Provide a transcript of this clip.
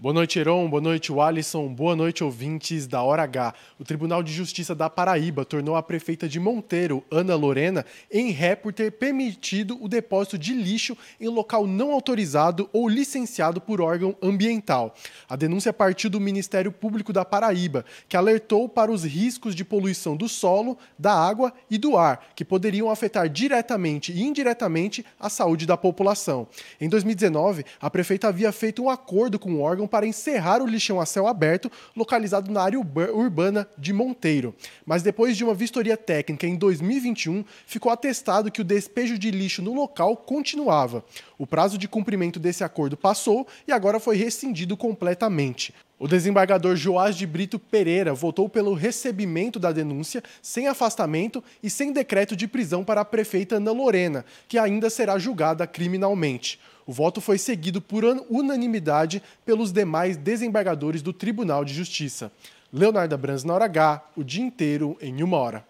Boa noite, Heron. Boa noite, Alisson. Boa noite, ouvintes da Hora H. O Tribunal de Justiça da Paraíba tornou a prefeita de Monteiro, Ana Lorena, em ré por ter permitido o depósito de lixo em local não autorizado ou licenciado por órgão ambiental. A denúncia partiu do Ministério Público da Paraíba, que alertou para os riscos de poluição do solo, da água e do ar, que poderiam afetar diretamente e indiretamente a saúde da população. Em 2019, a prefeita havia feito um acordo com o órgão para encerrar o lixão a céu aberto localizado na área urbana de Monteiro. Mas depois de uma vistoria técnica em 2021, ficou atestado que o despejo de lixo no local continuava. O prazo de cumprimento desse acordo passou e agora foi rescindido completamente. O desembargador Joás de Brito Pereira votou pelo recebimento da denúncia sem afastamento e sem decreto de prisão para a prefeita Ana Lorena, que ainda será julgada criminalmente. O voto foi seguido por unanimidade pelos demais desembargadores do Tribunal de Justiça. Leonardo Brans na hora H, o dia inteiro em uma hora.